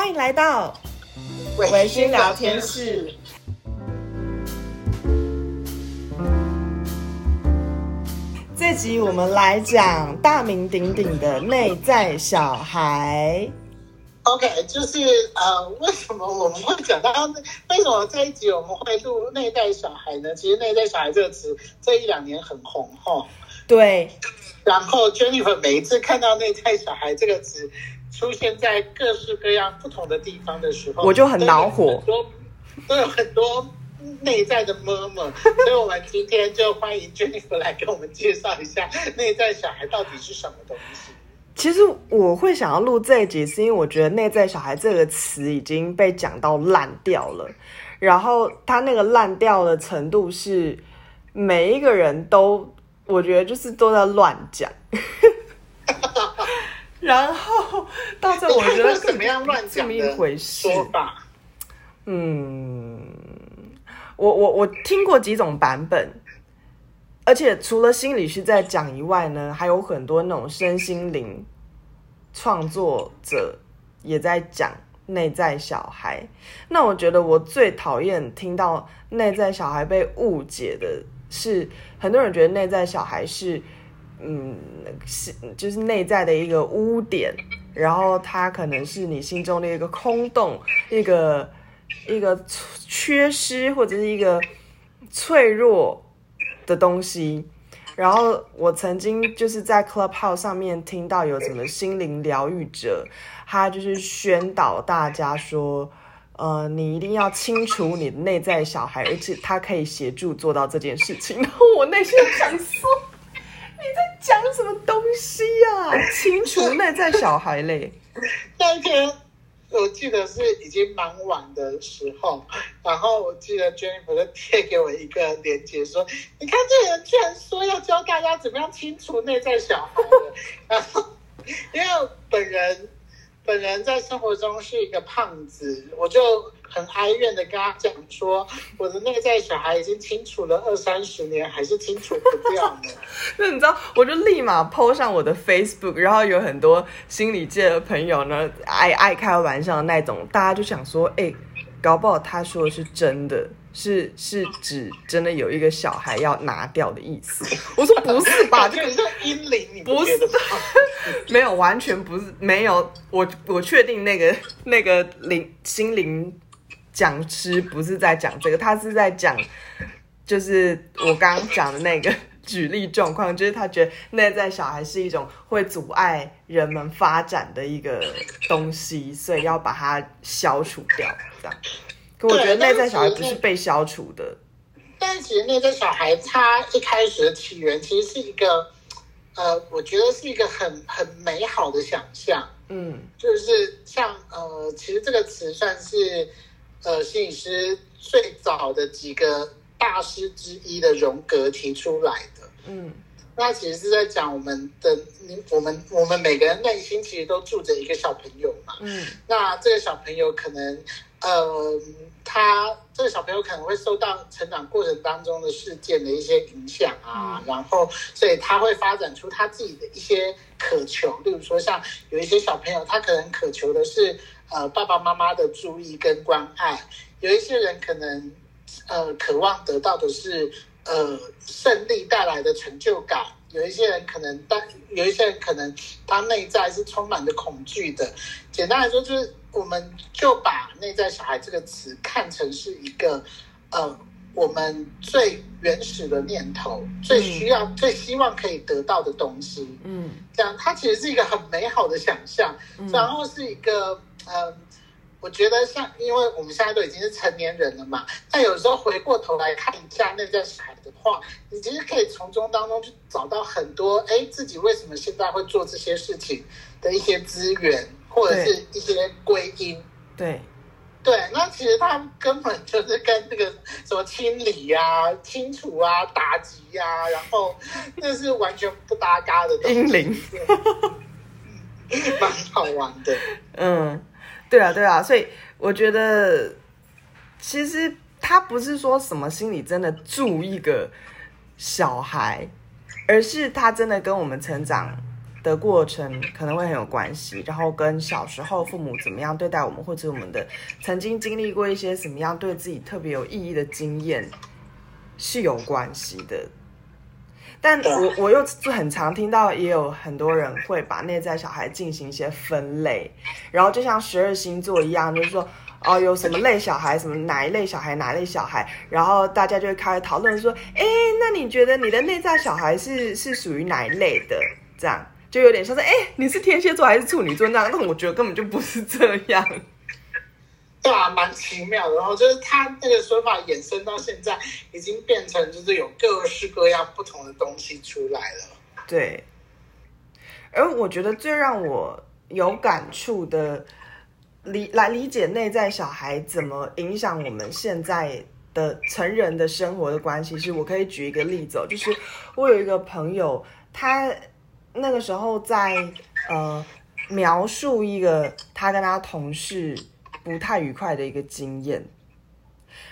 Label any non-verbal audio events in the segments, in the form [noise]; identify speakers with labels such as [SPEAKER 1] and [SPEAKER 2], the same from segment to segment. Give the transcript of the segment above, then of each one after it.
[SPEAKER 1] 欢迎来到微醺聊天室。这集我们来讲大名鼎鼎的内在小孩。
[SPEAKER 2] OK，就是呃，为什么我们会讲到？为什么这一集我们会录内在小孩呢？其实“内在小孩”这个词这一两年很红哈。
[SPEAKER 1] 对。
[SPEAKER 2] 然后 Jennifer 每一次看到“内在小孩”这个词出现在各式各样不同的地方的时候，
[SPEAKER 1] 我就很恼火。
[SPEAKER 2] 都都有很多内在的 murmur，[laughs] 所以我们今天就欢迎 Jennifer 来给我们介绍一下 [laughs] 内在小孩到底是什么东西。
[SPEAKER 1] 其实我会想要录这一集，是因为我觉得“内在小孩”这个词已经被讲到烂掉了，然后他那个烂掉的程度是每一个人都，我觉得就是都在乱讲，[laughs] 然后到这我觉得
[SPEAKER 2] 怎么样乱讲
[SPEAKER 1] 这么一回事
[SPEAKER 2] 说法？
[SPEAKER 1] 嗯，我我我听过几种版本。而且除了心理师在讲以外呢，还有很多那种身心灵创作者也在讲内在小孩。那我觉得我最讨厌听到内在小孩被误解的是，很多人觉得内在小孩是，嗯，是就是内在的一个污点，然后它可能是你心中的一个空洞，一个一个缺失或者是一个脆弱。的东西，然后我曾经就是在 Clubhouse 上面听到有什么心灵疗愈者，他就是宣导大家说，呃，你一定要清除你的内在小孩，而且他可以协助做到这件事情。然后我内心想说，讲什么东西呀、啊？清除内在小孩嘞？[laughs]
[SPEAKER 2] 那天。我记得是已经蛮晚的时候，然后我记得 Jennifer 就贴给我一个链接，说：“你看这个人居然说要教大家怎么样清除内在小孩。[laughs] ”然后因为本人本人在生活中是一个胖子，我就。很哀怨的跟他讲说，我的内在小孩已经清除了二三十年，还是清除不掉呢。[laughs]
[SPEAKER 1] 那你知道，我就立马 po 上我的 Facebook，然后有很多心理界的朋友呢，爱爱开玩笑的那种，大家就想说，哎、搞不好他说的是真的，是是指真的有一个小孩要拿掉的意思。[laughs] 我说不是吧，[laughs] 这个是
[SPEAKER 2] 阴灵，你
[SPEAKER 1] 不是，[laughs] 没有，完全不是，没有，我我确定那个那个灵心灵。讲师不是在讲这个，他是在讲，就是我刚刚讲的那个举例状况，就是他觉得内在小孩是一种会阻碍人们发展的一个东西，所以要把它消除掉。这样，可我觉得内在小孩不是被消除的。
[SPEAKER 2] 但其实内在小孩他一开始的起源其实是一个，呃，我觉得是一个很很美好的想象。嗯，就是像呃，其实这个词算是。呃，心理师最早的几个大师之一的荣格提出来的，嗯，那其实是在讲我们的，我们我们每个人内心其实都住着一个小朋友嘛，嗯，那这个小朋友可能，呃，他这个小朋友可能会受到成长过程当中的事件的一些影响啊，嗯，然后所以他会发展出他自己的一些渴求，例如说像有一些小朋友，他可能渴求的是。呃，爸爸妈妈的注意跟关爱，有一些人可能，呃，渴望得到的是，呃，胜利带来的成就感；有一些人可能，但有一些人可能，他内在是充满着恐惧的。简单来说，就是我们就把“内在小孩”这个词看成是一个，呃，我们最原始的念头，最需要、嗯、最希望可以得到的东西。嗯，这样，它其实是一个很美好的想象，嗯、然后是一个。嗯，我觉得像，因为我们现在都已经是成年人了嘛，但有时候回过头来看一下内在小孩的话，你其实可以从中当中去找到很多，哎，自己为什么现在会做这些事情的一些资源，或者是一些归因。
[SPEAKER 1] 对，
[SPEAKER 2] 对，那其实他们根本就是跟那个什么清理呀、啊、清除啊、打击呀、啊，然后那是完全不搭嘎的东西。[laughs]
[SPEAKER 1] 阴灵，
[SPEAKER 2] 蛮好玩的，
[SPEAKER 1] 嗯。对啊，对啊，所以我觉得，其实他不是说什么心里真的住一个小孩，而是他真的跟我们成长的过程可能会很有关系，然后跟小时候父母怎么样对待我们，或者我们的曾经经历过一些什么样对自己特别有意义的经验是有关系的。但我我又很常听到，也有很多人会把内在小孩进行一些分类，然后就像十二星座一样，就是说。哦，有什么类小孩，什么哪一类小孩，哪一类小孩，然后大家就会开始讨论说，哎，那你觉得你的内在小孩是是属于哪一类的？这样就有点像是，哎，你是天蝎座还是处女座那样？但我觉得根本就不是这样。
[SPEAKER 2] 对啊，蛮奇妙的。然后就是他那个说法衍生到现在，已经变成就是有各式各样不同的东西出来了。
[SPEAKER 1] 对。而我觉得最让我有感触的。理来理解内在小孩怎么影响我们现在的成人的生活的关系，是我可以举一个例子哦，就是我有一个朋友，他那个时候在呃描述一个他跟他同事不太愉快的一个经验，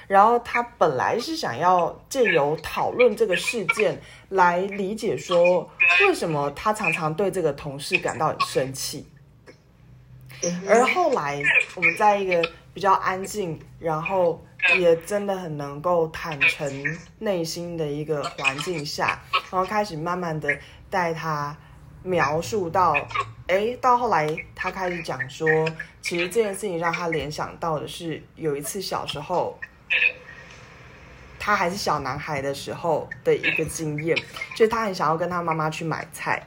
[SPEAKER 1] 然后他本来是想要借由讨论这个事件来理解说，为什么他常常对这个同事感到很生气。而后来，我们在一个比较安静，然后也真的很能够坦诚内心的一个环境下，然后开始慢慢的带他描述到，哎，到后来他开始讲说，其实这件事情让他联想到的是有一次小时候，他还是小男孩的时候的一个经验，就是他很想要跟他妈妈去买菜，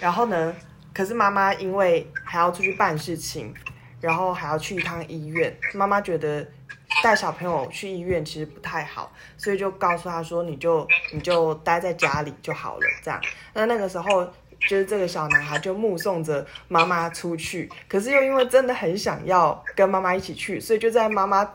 [SPEAKER 1] 然后呢，可是妈妈因为还要出去办事情，然后还要去一趟医院，妈妈觉得带小朋友去医院其实不太好，所以就告诉他说：“你就你就待在家里就好了。”这样，那那个时候就是这个小男孩就目送着妈妈出去，可是又因为真的很想要跟妈妈一起去，所以就在妈妈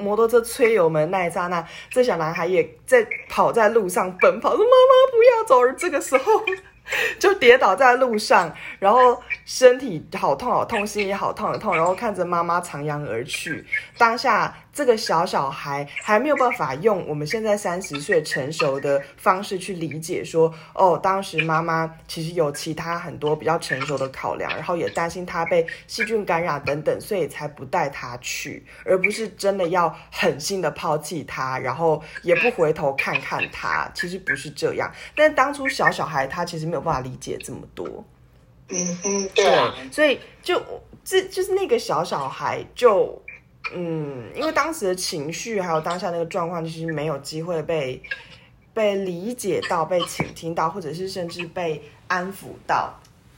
[SPEAKER 1] 摩托车吹油门那一刹那，这小男孩也在跑在路上奔跑，说：“妈妈不要走！”而这个时候。[laughs] 就跌倒在路上，然后身体好痛好痛，心也好痛好痛，然后看着妈妈徜徉而去。当下这个小小孩还没有办法用我们现在三十岁成熟的方式去理解说，说哦，当时妈妈其实有其他很多比较成熟的考量，然后也担心他被细菌感染等等，所以才不带他去，而不是真的要狠心的抛弃他，然后也不回头看看他。其实不是这样，但当初小小孩他其实没有办法理解这么多。
[SPEAKER 2] 嗯嗯，对啊，
[SPEAKER 1] 所以就这就是那个小小孩就。嗯，因为当时的情绪还有当下那个状况，其实没有机会被被理解到、被倾听到，或者是甚至被安抚到，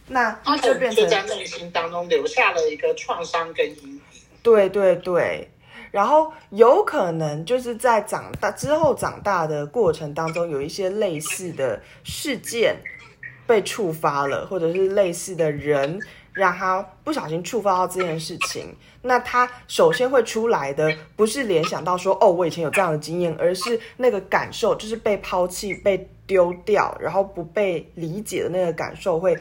[SPEAKER 1] 那就变成
[SPEAKER 2] 在内心当中留下了一个创伤跟阴影。
[SPEAKER 1] 对对对，然后有可能就是在长大之后长大的过程当中，有一些类似的事件被触发了，或者是类似的人。让他不小心触发到这件事情，那他首先会出来的不是联想到说，哦，我以前有这样的经验，而是那个感受，就是被抛弃、被丢掉，然后不被理解的那个感受会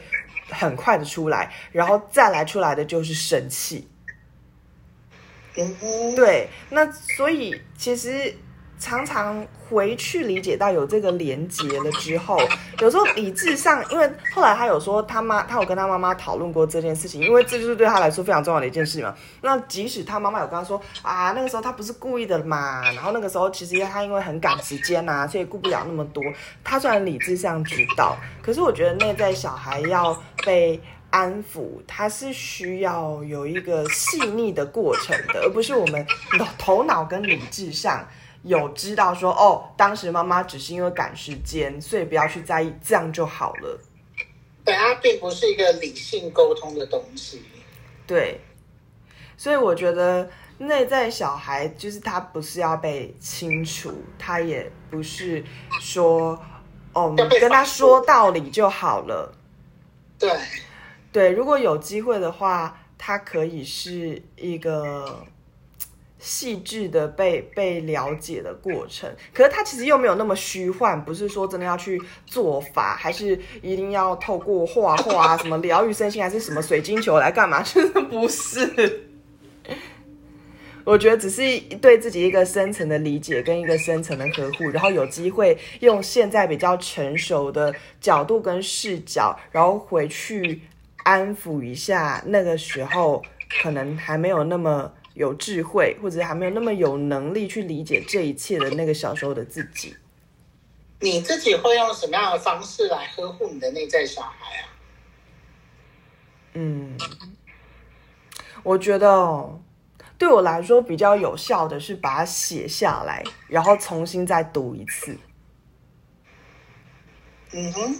[SPEAKER 1] 很快的出来，然后再来出来的就是生气。对，那所以其实。常常回去理解到有这个连结了之后，[laughs] 有时候理智上，因为后来他有说他妈，他有跟他妈妈讨论过这件事情，因为这就是对他来说非常重要的一件事嘛。那即使他妈妈有跟他说啊，那个时候他不是故意的嘛，然后那个时候其实他因为很赶时间呐、啊，所以顾不了那么多。他虽然理智上知道，可是我觉得内在小孩要被安抚，他是需要有一个细腻的过程的，而不是我们头脑跟理智上。有知道说哦，当时妈妈只是因为赶时间，所以不要去在意，这样就好了。
[SPEAKER 2] 对，它并不是一个理性沟通的东西。
[SPEAKER 1] 对，所以我觉得内在小孩就是他不是要被清除，他也不是说哦，你跟他说道理就好了。
[SPEAKER 2] 对，
[SPEAKER 1] 对，如果有机会的话，他可以是一个。细致的被被了解的过程，可是他其实又没有那么虚幻，不是说真的要去做法，还是一定要透过画画什么疗愈身心，还是什么水晶球来干嘛？[laughs] 真的不是。我觉得只是对自己一个深层的理解跟一个深层的呵护，然后有机会用现在比较成熟的角度跟视角，然后回去安抚一下那个时候可能还没有那么有智慧，或者还没有那么有能力去理解这一切的那个小时候的自己。
[SPEAKER 2] 你自己会用什么样的方式来呵护你的内在小孩啊？
[SPEAKER 1] 嗯，我觉得。对我来说比较有效的是把它写下来，然后重新再读一次。
[SPEAKER 2] 嗯哼，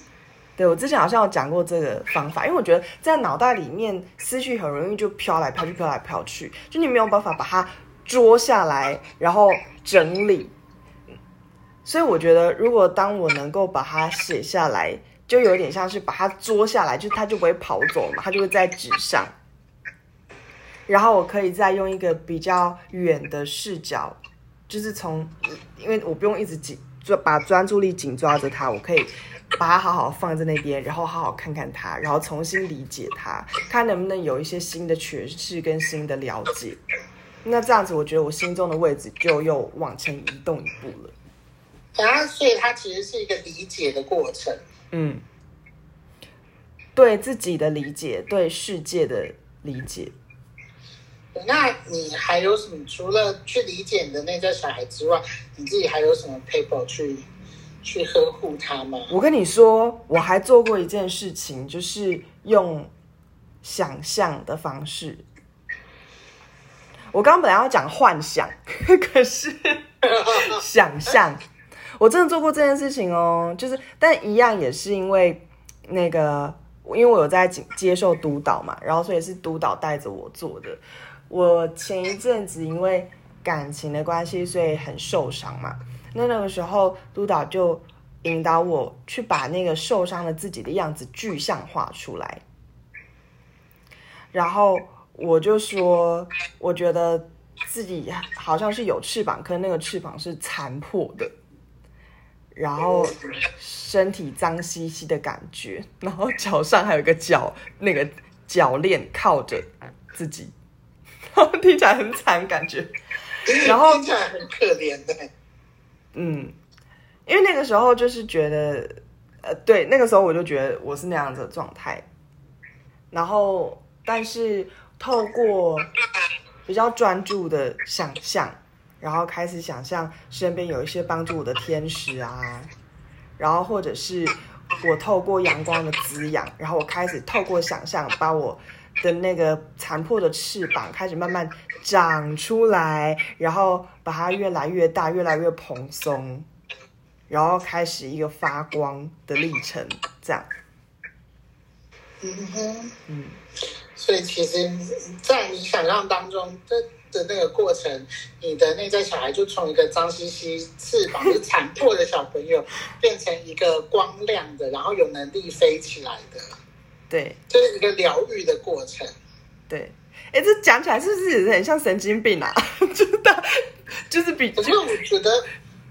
[SPEAKER 1] 对，我之前好像有讲过这个方法，因为我觉得在脑袋里面思绪很容易就飘来飘去，飘来飘去，就你没有办法把它捉下来，然后整理。所以我觉得，如果当我能够把它写下来，就有点像是把它捉下来，就它就不会跑走嘛，它就会在纸上。然后我可以再用一个比较远的视角，就是从，因为我不用一直紧抓，把专注力紧抓着它，我可以把它好好放在那边，然后好好看看它，然后重新理解它，看能不能有一些新的诠释跟新的了解。那这样子，我觉得我心中的位置就又往前移动一步了。
[SPEAKER 2] 啊，所以它其实是一个理解的过程。
[SPEAKER 1] 嗯，对自己的理解，对世界的理解。
[SPEAKER 2] 那你还有什么？除了去理解你的内在小孩之外，你自己还有什么 paper 去去呵护他吗？
[SPEAKER 1] 我跟你说，我还做过一件事情，就是用想象的方式。我刚刚本来要讲幻想，[laughs] 可是 [laughs] 想象，我真的做过这件事情哦。就是，但一样也是因为那个，因为我有在接受督导嘛，然后所以是督导带着我做的。我前一阵子因为感情的关系，所以很受伤嘛。那那个时候，督导就引导我去把那个受伤的自己的样子具象化出来。然后我就说，我觉得自己好像是有翅膀，可那个翅膀是残破的，然后身体脏兮兮的感觉，然后脚上还有一个脚那个脚链靠着自己。[laughs] 听起来很惨，感觉，然后
[SPEAKER 2] 听起来很可怜的。
[SPEAKER 1] 嗯，因为那个时候就是觉得，呃，对，那个时候我就觉得我是那样子的状态。然后，但是透过比较专注的想象，然后开始想象身边有一些帮助我的天使啊，然后或者是我透过阳光的滋养，然后我开始透过想象把我。的那个残破的翅膀开始慢慢长出来，然后把它越来越大，越来越蓬松，然后开始一个发光的历程，这样。
[SPEAKER 2] 嗯哼，嗯，所以其实，在你想象当中的的那个过程，你的内在小孩就从一个脏兮兮、翅膀是残破的小朋友，变成一个光亮的，然后有能力飞起来的。
[SPEAKER 1] 对，
[SPEAKER 2] 这是一个疗愈的过程。
[SPEAKER 1] 对，哎，这讲起来是不是很像神经病啊？[laughs] 真的，就是比。
[SPEAKER 2] 可是我觉得，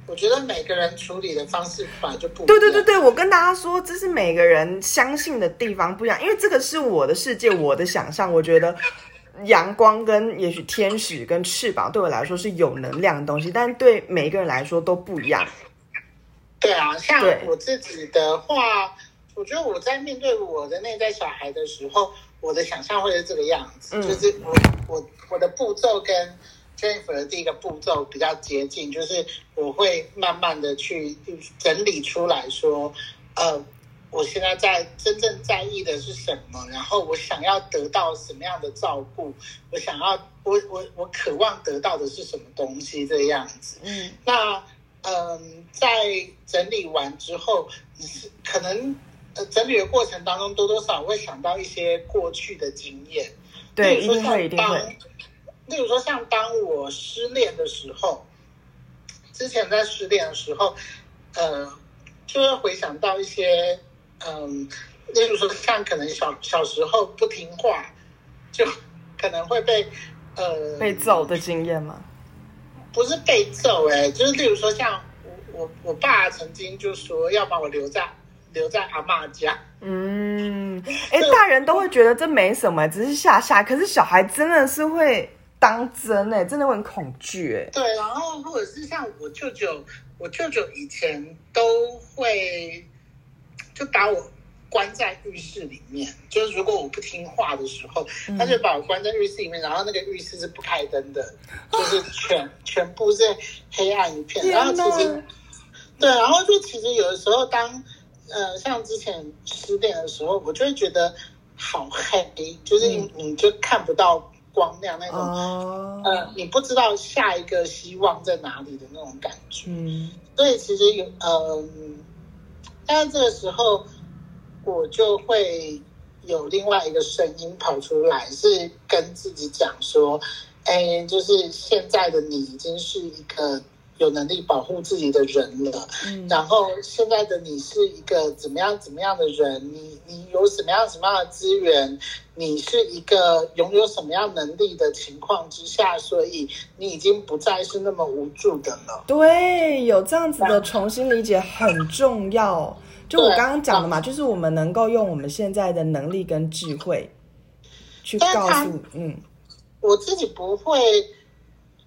[SPEAKER 2] 我觉得每个人处理的方式本来就不一样。
[SPEAKER 1] 对对对对，我跟大家说，这是每个人相信的地方不一样，因为这个是我的世界，我的想象。我觉得阳光跟也许天使跟翅膀对我来说是有能量的东西，但对每一个人来说都不一样。
[SPEAKER 2] 对啊，像我自己的话。我觉得我在面对我的内在小孩的时候，我的想象会是这个样子，嗯、就是我我我的步骤跟 Jennifer 的第一个步骤比较接近，就是我会慢慢的去整理出来说，呃，我现在在真正在意的是什么，然后我想要得到什么样的照顾，我想要我我我渴望得到的是什么东西，这个样子。嗯，那嗯、呃，在整理完之后，是可能。整理的过程当中，多多少少会想到一些过去的经验。
[SPEAKER 1] 对，一定会，一定会。
[SPEAKER 2] 例如说，像当我失恋的时候，之前在失恋的时候，呃，就会回想到一些，嗯、呃，例如说，像可能小小时候不听话，就可能会被呃
[SPEAKER 1] 被揍的经验吗？
[SPEAKER 2] 不是被揍、欸，哎，就是例如说，像我我我爸曾经就说要把我留在。留在阿妈家。嗯，
[SPEAKER 1] 哎，大人都会觉得这没什么，只是吓吓。可是小孩真的是会当真哎，真的会很恐惧哎。
[SPEAKER 2] 对，然后或者是像我舅舅，我舅舅以前都会就把我关在浴室里面，就是如果我不听话的时候，他就把我关在浴室里面，然后那个浴室是不开灯的，[gasps] 就是全全部是黑暗一片，然后其实对，然后就其实有的时候当呃像之前失恋的时候，我就会觉得好黑，就是你就看不到。光亮那种，oh. 呃，你不知道下一个希望在哪里的那种感觉。嗯，所以其实有，嗯、呃，但是这个时候我就会有另外一个声音跑出来，是跟自己讲说，哎，就是现在的你已经是一个。有能力保护自己的人了，嗯，然后现在的你是一个怎么样怎么样的人？你你有什么样什么样的资源？你是一个拥有什么样能力的情况之下，所以你已经不再是那么无助的了。
[SPEAKER 1] 对，有这样子的重新理解很重要。就我刚刚讲的嘛，就是我们能够用我们现在的能力跟智慧去告诉，嗯，
[SPEAKER 2] 我自己不会。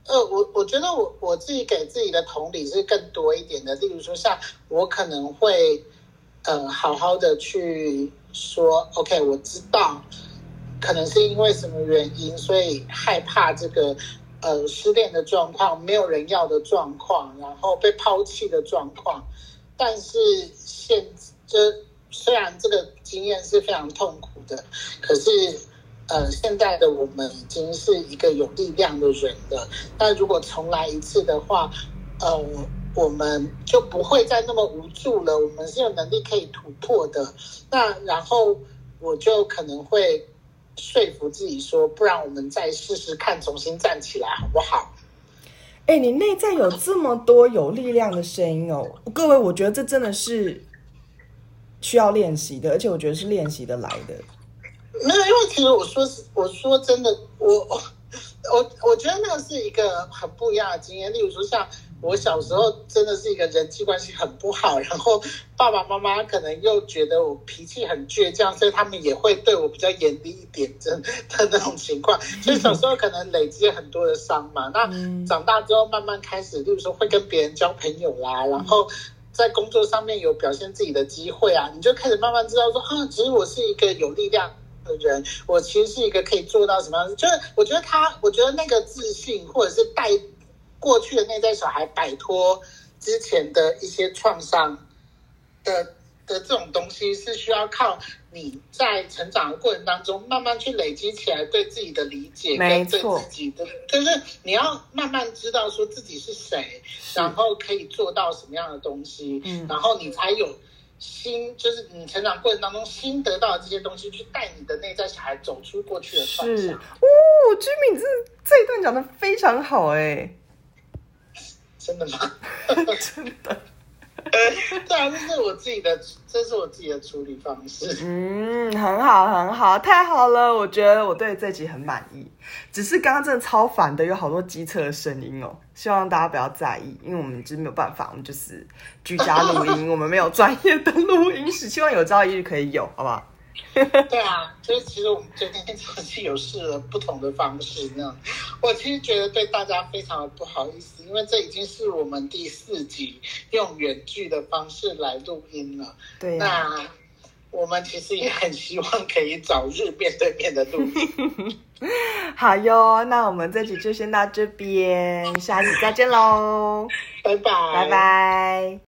[SPEAKER 2] 呃，我我觉得我我自己给自己的同理是更多一点的，例如说像我可能会，呃，好好的去说，OK，我知道，可能是因为什么原因，所以害怕这个，呃，失恋的状况，没有人要的状况，然后被抛弃的状况，但是现这虽然这个经验是非常痛苦的，可是。呃，现在的我们已经是一个有力量的人了。那如果重来一次的话，呃，我们就不会再那么无助了。我们是有能力可以突破的。那然后我就可能会说服自己说，不然我们再试试看，重新站起来，好不好？
[SPEAKER 1] 哎，你内在有这么多有力量的声音哦，各位，我觉得这真的是需要练习的，而且我觉得是练习的来的。
[SPEAKER 2] 没有，因为其实我说是，我说真的，我我我觉得那个是一个很不一样的经验。例如说，像我小时候真的是一个人际关系很不好，然后爸爸妈妈可能又觉得我脾气很倔强，所以他们也会对我比较严厉一点，真的 [laughs] 那种情况。所以小时候可能累积很多的伤嘛。那长大之后慢慢开始，例如说会跟别人交朋友啦，然后在工作上面有表现自己的机会啊，你就开始慢慢知道说啊，其实我是一个有力量的人，我其实是一个可以做到什么样子？就是我觉得他，我觉得那个自信，或者是带过去的内在小孩摆脱之前的一些创伤的的这种东西，是需要靠你在成长的过程当中慢慢去累积起来对自己的理解，跟对自己的，就是你要慢慢知道说自己是谁，然后可以做到什么样的东西，嗯，然后你才有。新就是你成长过程当中新得到的这些东西，去带你的内在小孩走出过去的创伤。是哦
[SPEAKER 1] ，Jimmy，这这一段讲的非常好哎，[laughs]
[SPEAKER 2] 真的吗？[laughs]
[SPEAKER 1] 真的。[laughs]
[SPEAKER 2] 对啊，这是我自己的，这是我自己的处理方式。
[SPEAKER 1] 嗯，很好，很好，太好了！我觉得我对这集很满意。只是刚刚真的超烦的，有好多机车的声音哦。希望大家不要在意，因为我们就是没有办法，我们就是居家录音，[laughs] 我们没有专业的录音室。希望有朝一日可以有，好不好？[laughs]
[SPEAKER 2] 对啊，就是其实我们最近真是有试了不同的方式，那样我其实觉得对大家非常的不好意思，因为这已经是我们第四集用远距的方式来录音了。
[SPEAKER 1] 对、啊，
[SPEAKER 2] 那我们其实也很希望可以早日面对面的录音。[laughs]
[SPEAKER 1] 好哟，那我们这集就先到这边，下集再见喽，
[SPEAKER 2] 拜拜，
[SPEAKER 1] 拜拜。